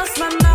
lost my mind.